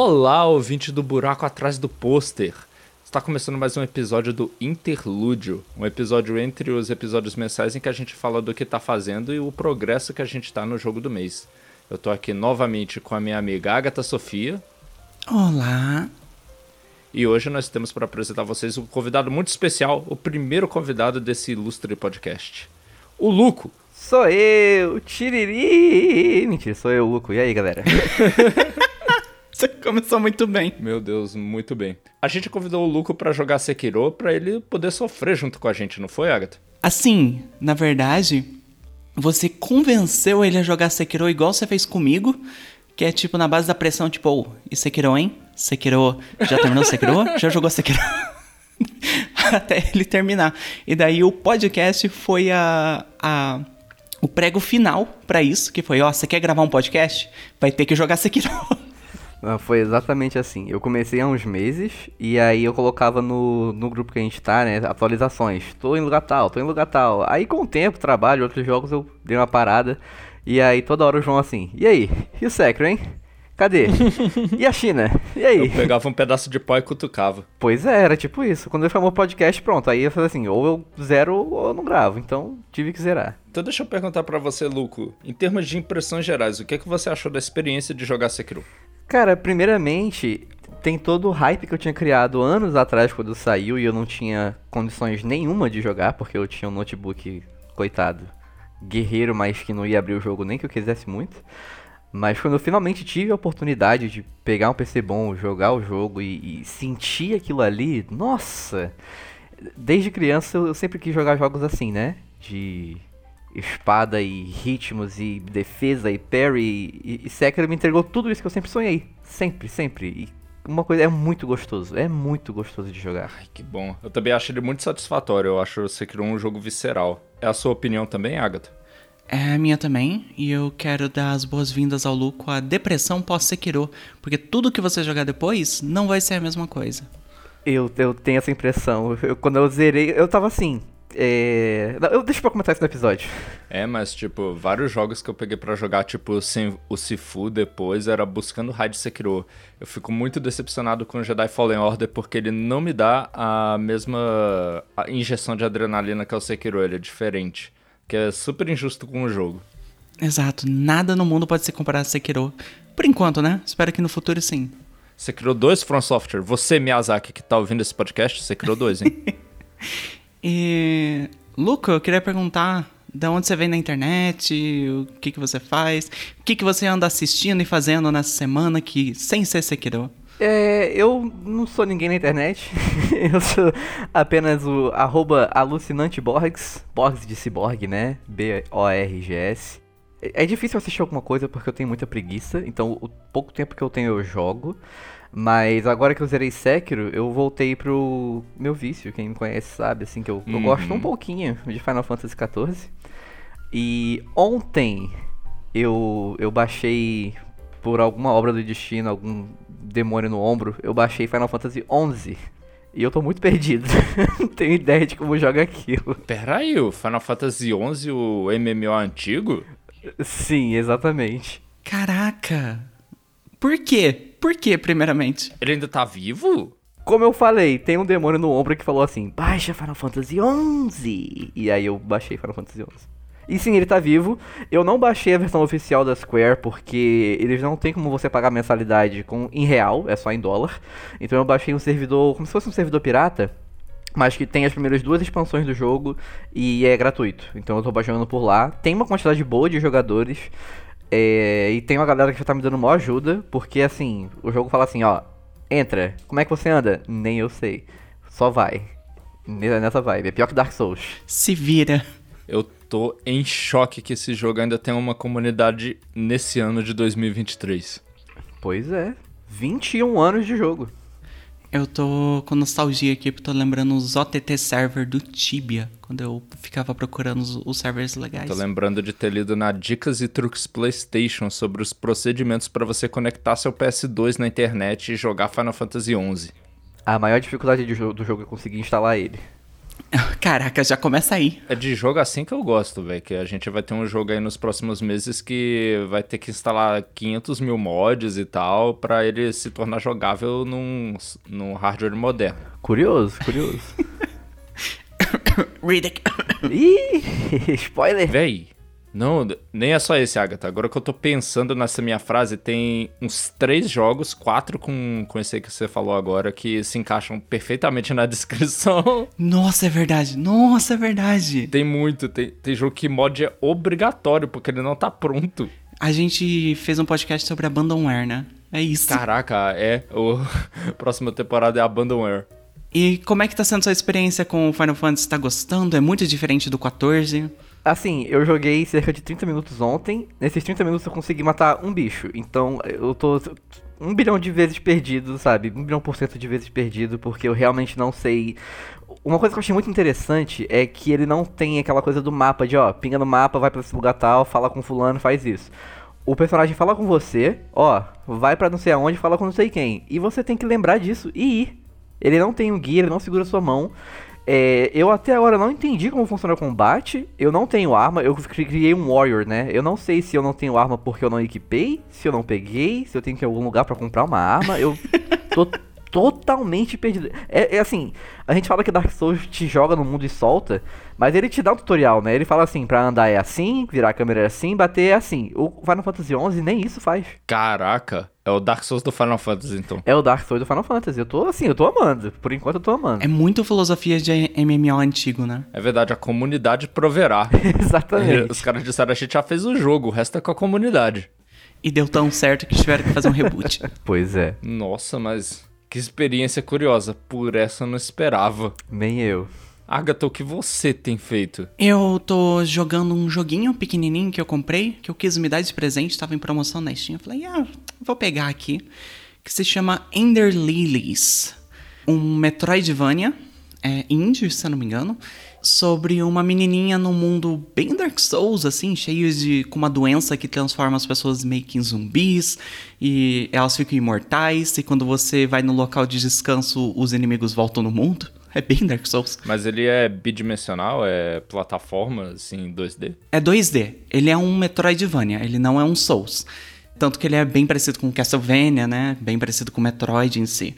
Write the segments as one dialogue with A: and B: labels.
A: Olá, ouvinte do buraco atrás do pôster. Está começando mais um episódio do Interlúdio, um episódio entre os episódios mensais em que a gente fala do que está fazendo e o progresso que a gente está no jogo do mês. Eu estou aqui novamente com a minha amiga Agatha Sofia.
B: Olá.
A: E hoje nós temos para apresentar a vocês um convidado muito especial, o primeiro convidado desse ilustre podcast. O Luco.
C: Sou eu, Tiriri! Mentira, sou eu, Luco. E aí, galera?
B: Começou muito bem.
A: Meu Deus, muito bem. A gente convidou o Luco para jogar Sekiro para ele poder sofrer junto com a gente, não foi, Agatha?
B: Assim, na verdade, você convenceu ele a jogar Sekiro igual você fez comigo, que é tipo na base da pressão, tipo, oh, e Sekiro, hein? Sekiro, já terminou Sekiro? já jogou Sekiro? Até ele terminar. E daí o podcast foi a, a o prego final para isso, que foi, ó, você quer gravar um podcast? Vai ter que jogar Sekiro.
C: Foi exatamente assim. Eu comecei há uns meses e aí eu colocava no, no grupo que a gente tá, né? Atualizações. Tô em lugar tal, tô em lugar tal. Aí com o tempo, trabalho, outros jogos, eu dei uma parada. E aí toda hora o João assim, e aí? E o Secro, hein? Cadê? E a China? E aí?
A: Eu pegava um pedaço de pó e cutucava.
C: Pois é, era tipo isso. Quando eu chamou o podcast, pronto. Aí eu falei assim, ou eu zero ou eu não gravo. Então tive que zerar.
A: Então deixa eu perguntar para você, Luco. Em termos de impressões gerais, o que, é que você achou da experiência de jogar Sekiro?
C: Cara, primeiramente, tem todo o hype que eu tinha criado anos atrás quando saiu e eu não tinha condições nenhuma de jogar, porque eu tinha um notebook, coitado, guerreiro, mas que não ia abrir o jogo nem que eu quisesse muito. Mas quando eu finalmente tive a oportunidade de pegar um PC bom, jogar o jogo e, e sentir aquilo ali, nossa! Desde criança eu sempre quis jogar jogos assim, né? De espada e ritmos e defesa e parry e, e Sekiro me entregou tudo isso que eu sempre sonhei. Sempre, sempre. E uma coisa é muito gostoso, é muito gostoso de jogar.
A: Ai, que bom. Eu também acho ele muito satisfatório. Eu acho o Sekiro um jogo visceral. É a sua opinião também, Agatha?
B: É a minha também, e eu quero dar as boas-vindas ao Lu com a depressão pós-Sekiro, porque tudo que você jogar depois não vai ser a mesma coisa.
C: Eu, eu tenho essa impressão. Eu, quando eu zerei, eu tava assim, é... Eu deixo pra comentar isso no episódio.
A: É, mas, tipo, vários jogos que eu peguei para jogar, tipo, sem o Sifu depois, era buscando Raid Sekiro. Eu fico muito decepcionado com o Jedi Fallen Order porque ele não me dá a mesma injeção de adrenalina que é o Sekiro, ele é diferente. Que é super injusto com o jogo.
B: Exato, nada no mundo pode se comparar a Sekiro. Por enquanto, né? Espero que no futuro sim.
A: Sekiro 2 From Software. Você, Miyazaki, que tá ouvindo esse podcast, Sekiro 2, hein?
B: E, Luca, eu queria perguntar de onde você vem na internet, o que, que você faz, o que, que você anda assistindo e fazendo nessa semana que sem ser Sekiro.
C: É, eu não sou ninguém na internet, eu sou apenas o arroba alucinanteborgs, Borgs de ciborgue, né, B-O-R-G-S. É, é difícil assistir alguma coisa porque eu tenho muita preguiça, então o pouco tempo que eu tenho eu jogo. Mas agora que eu zerei Sekiro, eu voltei pro meu vício. Quem me conhece sabe, assim, que eu, uhum. eu gosto um pouquinho de Final Fantasy XIV. E ontem eu, eu baixei, por alguma obra do destino, algum demônio no ombro, eu baixei Final Fantasy XI. E eu tô muito perdido. Não tenho ideia de como joga aquilo.
A: Pera aí, o Final Fantasy XI, o MMO antigo?
C: Sim, exatamente.
B: Caraca! Por quê? Por quê, primeiramente?
A: Ele ainda tá vivo?
C: Como eu falei, tem um demônio no ombro que falou assim: baixa Final Fantasy XI. E aí eu baixei Final Fantasy XI. E sim, ele tá vivo. Eu não baixei a versão oficial da Square porque eles não tem como você pagar mensalidade com, em real, é só em dólar. Então eu baixei um servidor, como se fosse um servidor pirata, mas que tem as primeiras duas expansões do jogo e é gratuito. Então eu tô baixando por lá. Tem uma quantidade boa de jogadores. É, e tem uma galera que já tá me dando maior ajuda, porque assim, o jogo fala assim, ó, entra, como é que você anda? Nem eu sei. Só vai. Nessa vibe. É pior que Dark Souls.
B: Se vira.
A: Eu tô em choque que esse jogo ainda tem uma comunidade nesse ano de 2023.
C: Pois é. 21 anos de jogo.
B: Eu tô com nostalgia aqui, porque tô lembrando os OTT server do Tibia, quando eu ficava procurando os, os servers legais.
A: Tô lembrando de ter lido na Dicas e Truques PlayStation sobre os procedimentos para você conectar seu PS2 na internet e jogar Final Fantasy XI.
C: A maior dificuldade do jogo é conseguir instalar ele.
B: Caraca, já começa aí.
A: É de jogo assim que eu gosto, velho. Que a gente vai ter um jogo aí nos próximos meses que vai ter que instalar 500 mil mods e tal pra ele se tornar jogável num, num hardware moderno.
C: Curioso, curioso.
B: Riddick.
C: Ih, spoiler.
A: Véi, não, nem é só esse, Agatha. Agora que eu tô pensando nessa minha frase, tem uns três jogos, quatro com, com esse aí que você falou agora, que se encaixam perfeitamente na descrição.
B: Nossa, é verdade. Nossa, é verdade.
A: Tem muito, tem, tem jogo que mod é obrigatório, porque ele não tá pronto.
B: A gente fez um podcast sobre Abandonware, né? É isso.
A: Caraca, é. O próxima temporada é Abandonware.
B: E como é que tá sendo sua experiência com o Final Fantasy? Tá gostando? É muito diferente do 14?
C: Assim, eu joguei cerca de 30 minutos ontem. Nesses 30 minutos eu consegui matar um bicho. Então eu tô um bilhão de vezes perdido, sabe? Um bilhão por cento de vezes perdido, porque eu realmente não sei. Uma coisa que eu achei muito interessante é que ele não tem aquela coisa do mapa de, ó, pinga no mapa, vai pra esse lugar tal, fala com fulano, faz isso. O personagem fala com você, ó, vai pra não sei aonde, fala com não sei quem. E você tem que lembrar disso e ir. Ele não tem um guia, ele não segura sua mão. É, eu até agora não entendi como funciona o combate. Eu não tenho arma, eu criei um Warrior, né? Eu não sei se eu não tenho arma porque eu não equipei, se eu não peguei, se eu tenho que ir em algum lugar para comprar uma arma. Eu tô totalmente perdido. É, é, assim, a gente fala que Dark Souls te joga no mundo e solta, mas ele te dá um tutorial, né? Ele fala assim, pra andar é assim, virar a câmera é assim, bater é assim. O Final Fantasy XI nem isso faz.
A: Caraca, é o Dark Souls do Final Fantasy, então.
C: É o Dark Souls do Final Fantasy. Eu tô assim, eu tô amando. Por enquanto eu tô amando.
B: É muito filosofia de MMO antigo, né?
A: É verdade, a comunidade proverá.
C: Exatamente.
A: Os caras disseram, a gente já fez o jogo, o resto é com a comunidade.
B: E deu tão certo que tiveram que fazer um reboot.
C: pois é.
A: Nossa, mas que experiência curiosa. Por essa eu não esperava.
C: Nem eu.
A: Agatha, o que você tem feito?
B: Eu tô jogando um joguinho pequenininho que eu comprei, que eu quis me dar de presente, tava em promoção na Steam. Eu falei, ah, vou pegar aqui. Que se chama Ender Lilies. Um Metroidvania, é indie, se eu não me engano, sobre uma menininha num mundo bem Dark Souls, assim, cheio de. com uma doença que transforma as pessoas meio que em zumbis, e elas ficam imortais, e quando você vai no local de descanso, os inimigos voltam no mundo. É bem Dark Souls.
A: Mas ele é bidimensional? É plataforma, assim, 2D?
B: É 2D. Ele é um Metroidvania, ele não é um Souls. Tanto que ele é bem parecido com Castlevania, né? Bem parecido com Metroid em si.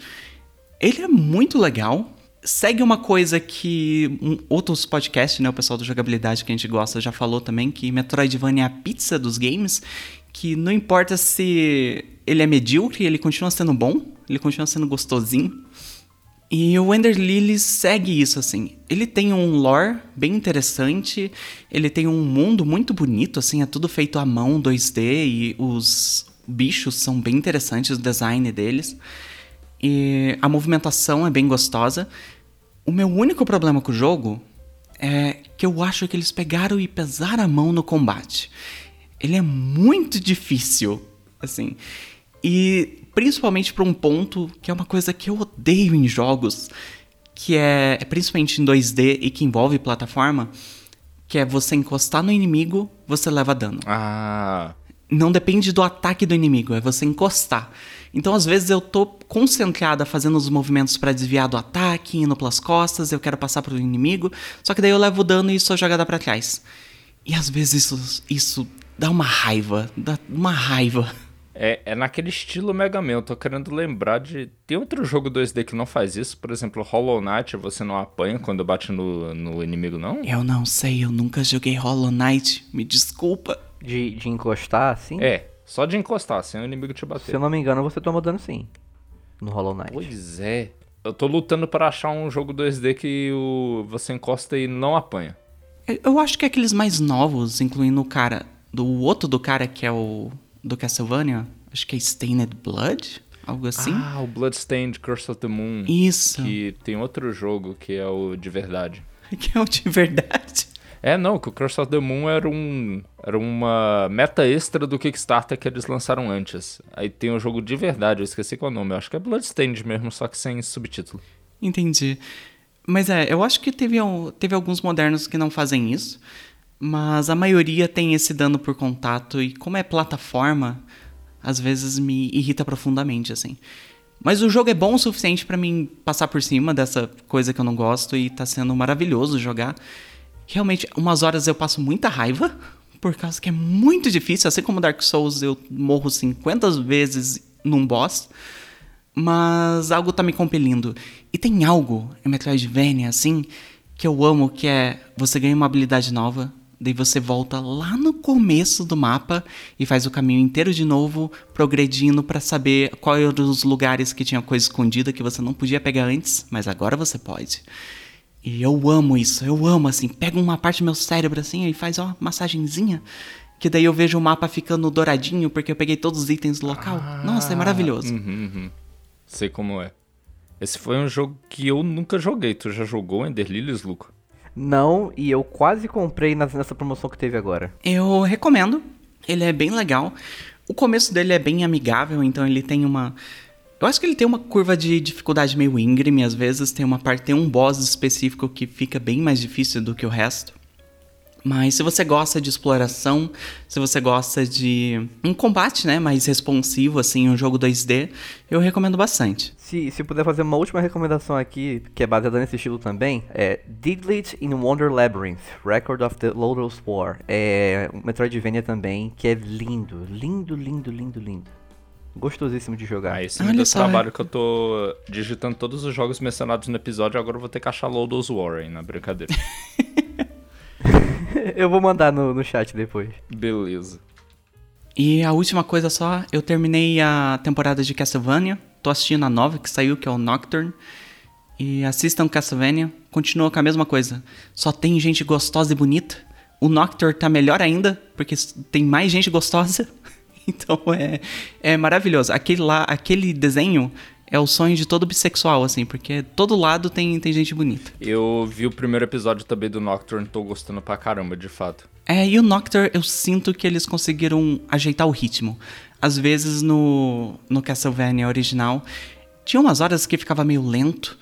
B: Ele é muito legal. Segue uma coisa que um, outros podcasts, né? O pessoal da jogabilidade que a gente gosta já falou também, que Metroidvania é a pizza dos games. Que não importa se ele é medíocre, ele continua sendo bom, ele continua sendo gostosinho. E o Ender Lilies segue isso, assim. Ele tem um lore bem interessante, ele tem um mundo muito bonito, assim, é tudo feito à mão, 2D, e os bichos são bem interessantes, o design deles. E a movimentação é bem gostosa. O meu único problema com o jogo é que eu acho que eles pegaram e pesaram a mão no combate. Ele é muito difícil, assim. E principalmente para um ponto que é uma coisa que eu odeio em jogos, que é, é principalmente em 2D e que envolve plataforma, que é você encostar no inimigo, você leva dano.
A: Ah.
B: Não depende do ataque do inimigo, é você encostar. Então, às vezes, eu tô concentrada fazendo os movimentos para desviar do ataque, indo pelas costas, eu quero passar pro inimigo, só que daí eu levo dano e sou jogada para trás. E às vezes isso, isso dá uma raiva, dá uma raiva.
A: É, é naquele estilo Mega Man. Eu tô querendo lembrar de. Tem outro jogo 2D que não faz isso? Por exemplo, Hollow Knight, você não apanha quando bate no, no inimigo, não?
B: Eu não sei, eu nunca joguei Hollow Knight. Me desculpa.
C: De, de encostar, assim?
A: É, só de encostar, sem o inimigo te bater.
C: Se eu não me engano, você toma dano sim. No Hollow Knight.
A: Pois é. Eu tô lutando para achar um jogo 2D que o, você encosta e não apanha.
B: Eu acho que é aqueles mais novos, incluindo o cara. Do outro do cara que é o. Do Castlevania. Acho que é Stained Blood? Algo assim?
A: Ah, o Bloodstained Curse of the Moon.
B: Isso.
A: Que tem outro jogo que é o de verdade.
B: que é o de verdade.
A: É, não, que o Curse of the Moon era um era uma meta extra do Kickstarter que eles lançaram antes. Aí tem um jogo de verdade, eu esqueci qual é o nome. Eu acho que é Bloodstained mesmo, só que sem subtítulo.
B: Entendi. Mas é, eu acho que teve, teve alguns modernos que não fazem isso, mas a maioria tem esse dano por contato e como é plataforma, às vezes me irrita profundamente, assim. Mas o jogo é bom o suficiente para mim passar por cima dessa coisa que eu não gosto e tá sendo maravilhoso jogar. Realmente, umas horas eu passo muita raiva, por causa que é muito difícil, assim como Dark Souls eu morro 50 vezes num boss, mas algo tá me compelindo. E tem algo em Metroidvania assim que eu amo, que é você ganha uma habilidade nova, daí você volta lá no começo do mapa e faz o caminho inteiro de novo, progredindo para saber quais eram os lugares que tinha coisa escondida que você não podia pegar antes, mas agora você pode. E eu amo isso, eu amo assim, pega uma parte do meu cérebro assim e faz uma massagenzinha, que daí eu vejo o mapa ficando douradinho porque eu peguei todos os itens do local. Ah, Nossa, é maravilhoso.
A: Uhum, uhum. Sei como é. Esse foi um jogo que eu nunca joguei. Tu já jogou Ender Lilies, Luca?
C: Não, e eu quase comprei nessa promoção que teve agora.
B: Eu recomendo. Ele é bem legal. O começo dele é bem amigável, então ele tem uma. Eu acho que ele tem uma curva de dificuldade meio íngreme, às vezes tem uma parte, tem um boss específico que fica bem mais difícil do que o resto. Mas se você gosta de exploração, se você gosta de um combate, né, mais responsivo, assim, um jogo 2D, eu recomendo bastante.
C: Se, se puder fazer uma última recomendação aqui, que é baseada nesse estilo também, é Diglett in Wonder Labyrinth, Record of the Lotus War. É um Metroidvania também, que é lindo, lindo, lindo, lindo, lindo. Gostosíssimo de jogar.
A: Ah, esse Olha trabalho é. que eu tô digitando todos os jogos mencionados no episódio, agora eu vou ter que achar Lotus War, hein, na brincadeira.
C: eu vou mandar no, no chat depois.
A: Beleza.
B: E a última coisa só, eu terminei a temporada de Castlevania. Tô assistindo a nova que saiu, que é o Nocturne. E assistam Castlevania. Continua com a mesma coisa. Só tem gente gostosa e bonita. O Nocturne tá melhor ainda, porque tem mais gente gostosa. Então é, é maravilhoso. Aquele lá, aquele desenho é o sonho de todo bissexual, assim, porque todo lado tem, tem gente bonita.
A: Eu vi o primeiro episódio também do Nocturne, tô gostando pra caramba, de fato.
B: É, e o Nocturne, eu sinto que eles conseguiram ajeitar o ritmo. Às vezes no, no Castlevania original, tinha umas horas que ficava meio lento,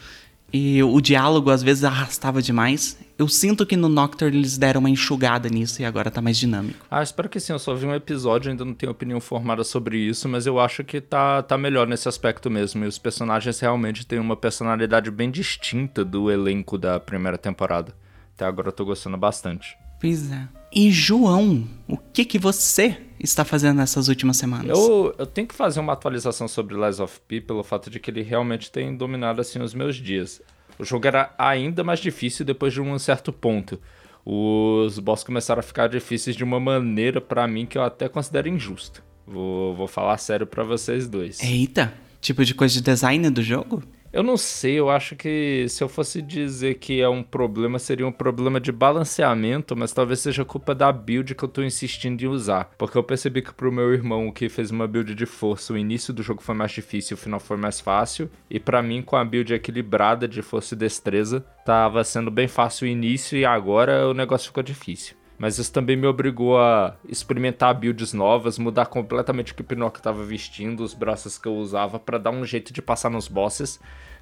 B: e o diálogo às vezes arrastava demais. Eu sinto que no Nocturne eles deram uma enxugada nisso e agora tá mais dinâmico.
A: Ah, espero que sim. Eu só vi um episódio, ainda não tenho opinião formada sobre isso, mas eu acho que tá, tá melhor nesse aspecto mesmo. E os personagens realmente têm uma personalidade bem distinta do elenco da primeira temporada. Até agora eu tô gostando bastante.
B: Pois é. E João, o que que você está fazendo nessas últimas semanas?
A: Eu, eu tenho que fazer uma atualização sobre Lies of P pelo fato de que ele realmente tem dominado assim os meus dias. O jogo era ainda mais difícil depois de um certo ponto. Os boss começaram a ficar difíceis de uma maneira para mim que eu até considero injusta. Vou, vou falar sério para vocês dois.
B: Eita, tipo de coisa de design do jogo?
A: Eu não sei, eu acho que se eu fosse dizer que é um problema, seria um problema de balanceamento, mas talvez seja culpa da build que eu tô insistindo em usar. Porque eu percebi que pro meu irmão, que fez uma build de força, o início do jogo foi mais difícil, o final foi mais fácil. E para mim, com a build equilibrada de força e destreza, tava sendo bem fácil o início e agora o negócio ficou difícil. Mas isso também me obrigou a experimentar builds novas, mudar completamente o que o Pinocchio estava vestindo, os braços que eu usava para dar um jeito de passar nos bosses.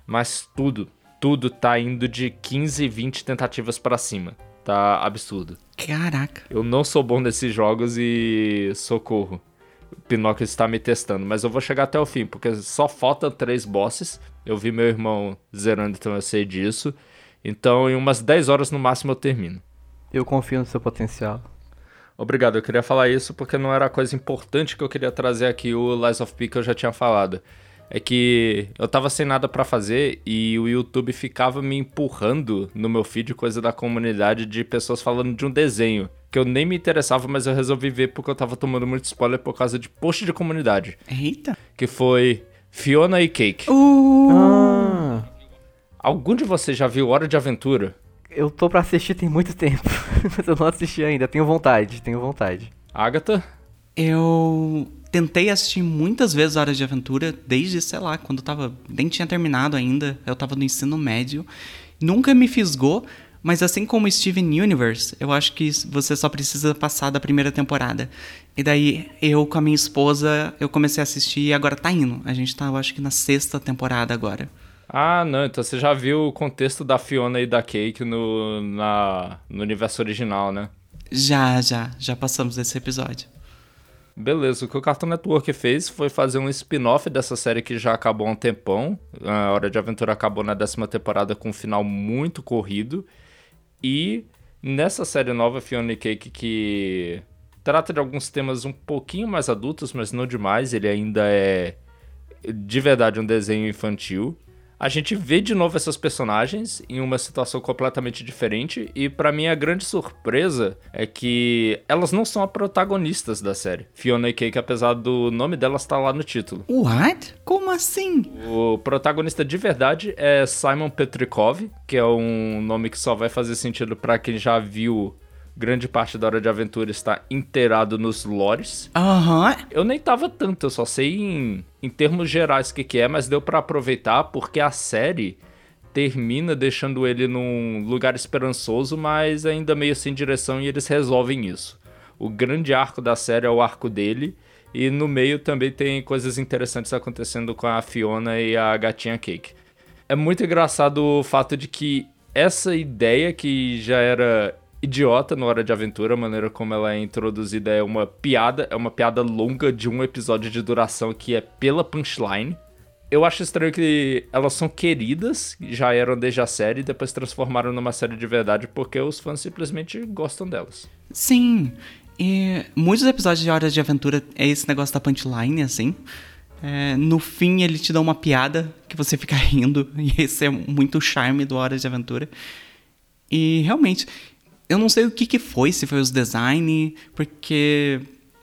A: Mas tudo, tudo tá indo de 15, 20 tentativas para cima. Tá absurdo.
B: Caraca.
A: Eu não sou bom nesses jogos e socorro. O Pinocchio está me testando, mas eu vou chegar até o fim, porque só faltam três bosses. Eu vi meu irmão zerando, então eu sei disso. Então, em umas 10 horas no máximo eu termino.
C: Eu confio no seu potencial.
A: Obrigado, eu queria falar isso porque não era a coisa importante que eu queria trazer aqui, o Lies of P que eu já tinha falado. É que eu tava sem nada para fazer e o YouTube ficava me empurrando no meu feed coisa da comunidade de pessoas falando de um desenho. Que eu nem me interessava, mas eu resolvi ver porque eu tava tomando muito spoiler por causa de post de comunidade.
B: Eita!
A: Que foi Fiona e Cake.
B: Uh. Ah.
A: Algum de vocês já viu Hora de Aventura?
C: Eu tô pra assistir tem muito tempo, mas eu não assisti ainda. Tenho vontade, tenho vontade.
A: Agatha?
B: Eu tentei assistir muitas vezes Horas de Aventura, desde, sei lá, quando eu tava. Nem tinha terminado ainda, eu tava no ensino médio. Nunca me fisgou, mas assim como Steven Universe, eu acho que você só precisa passar da primeira temporada. E daí eu com a minha esposa, eu comecei a assistir e agora tá indo. A gente tá, eu acho que na sexta temporada agora.
A: Ah, não, então você já viu o contexto da Fiona e da Cake no, na, no universo original, né?
B: Já, já, já passamos desse episódio.
A: Beleza, o que o Cartoon Network fez foi fazer um spin-off dessa série que já acabou há um tempão. A Hora de Aventura acabou na décima temporada com um final muito corrido. E nessa série nova, Fiona e Cake, que trata de alguns temas um pouquinho mais adultos, mas não demais, ele ainda é de verdade um desenho infantil a gente vê de novo essas personagens em uma situação completamente diferente e para mim a grande surpresa é que elas não são as protagonistas da série. Fiona e Cake, apesar do nome delas estar tá lá no título.
B: What? Como assim?
A: O protagonista de verdade é Simon Petrikov, que é um nome que só vai fazer sentido para quem já viu grande parte da Hora de Aventura está inteirado nos lores.
B: Aham. Uhum.
A: Eu nem tava tanto, eu só sei em, em termos gerais o que, que é, mas deu para aproveitar porque a série termina deixando ele num lugar esperançoso, mas ainda meio sem direção e eles resolvem isso. O grande arco da série é o arco dele. E no meio também tem coisas interessantes acontecendo com a Fiona e a gatinha Cake. É muito engraçado o fato de que essa ideia que já era idiota no Hora de Aventura, a maneira como ela é introduzida é uma piada, é uma piada longa de um episódio de duração que é pela punchline. Eu acho estranho que elas são queridas, já eram desde a série, e depois transformaram numa série de verdade porque os fãs simplesmente gostam delas.
B: Sim, e muitos episódios de Hora de Aventura é esse negócio da punchline, assim. É, no fim, ele te dá uma piada que você fica rindo, e esse é muito o charme do Hora de Aventura. E realmente, eu não sei o que, que foi, se foi os design, porque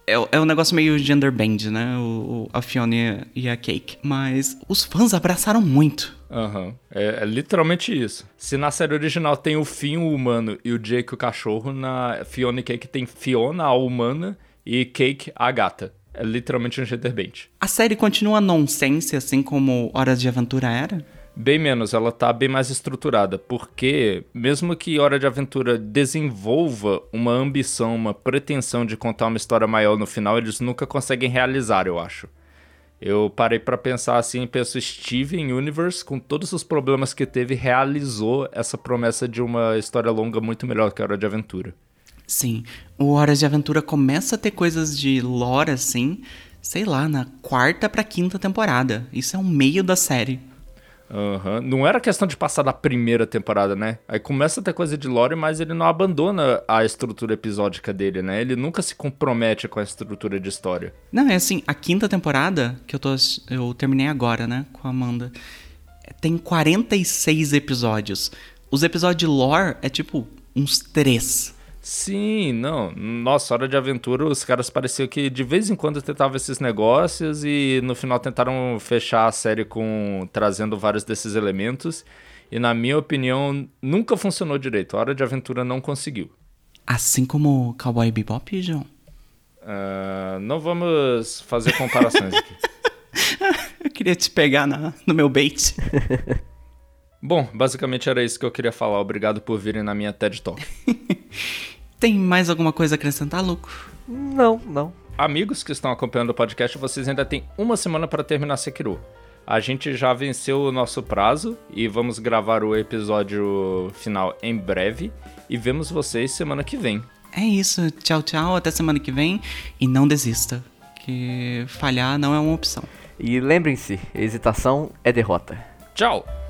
B: é, é um negócio meio gender band, né? O, a Fiona e a Cake. Mas os fãs abraçaram muito.
A: Aham. Uhum. É, é, literalmente isso. Se na série original tem o Finn, o humano, e o Jake, o cachorro, na Fiona e Cake tem Fiona, a humana, e Cake, a gata. É literalmente um gender band.
B: A série continua nonsense, assim como Horas de Aventura era?
A: Bem menos, ela tá bem mais estruturada, porque mesmo que Hora de Aventura desenvolva uma ambição, uma pretensão de contar uma história maior no final, eles nunca conseguem realizar, eu acho. Eu parei para pensar assim, penso Steven Universe, com todos os problemas que teve, realizou essa promessa de uma história longa muito melhor que Hora de Aventura.
B: Sim, o Hora de Aventura começa a ter coisas de lore assim, sei lá, na quarta pra quinta temporada. Isso é o meio da série.
A: Uhum. Não era questão de passar da primeira temporada, né? Aí começa a ter coisa de lore, mas ele não abandona a estrutura episódica dele, né? Ele nunca se compromete com a estrutura de história.
B: Não, é assim, a quinta temporada, que eu, tô, eu terminei agora, né, com a Amanda, tem 46 episódios. Os episódios de lore é tipo uns três.
A: Sim, não. Nossa, Hora de Aventura, os caras pareciam que de vez em quando tentavam esses negócios e no final tentaram fechar a série com trazendo vários desses elementos. E na minha opinião, nunca funcionou direito. A Hora de Aventura não conseguiu.
B: Assim como Cowboy Bebop, João?
A: Uh, não vamos fazer comparações aqui.
B: eu queria te pegar na, no meu bait.
A: Bom, basicamente era isso que eu queria falar. Obrigado por virem na minha TED Talk.
B: Tem mais alguma coisa a acrescentar, Luco?
C: Não, não.
A: Amigos que estão acompanhando o podcast, vocês ainda têm uma semana para terminar Sekiro. A gente já venceu o nosso prazo e vamos gravar o episódio final em breve. E vemos vocês semana que vem.
B: É isso. Tchau, tchau. Até semana que vem. E não desista, que falhar não é uma opção.
C: E lembrem-se: hesitação é derrota.
A: Tchau!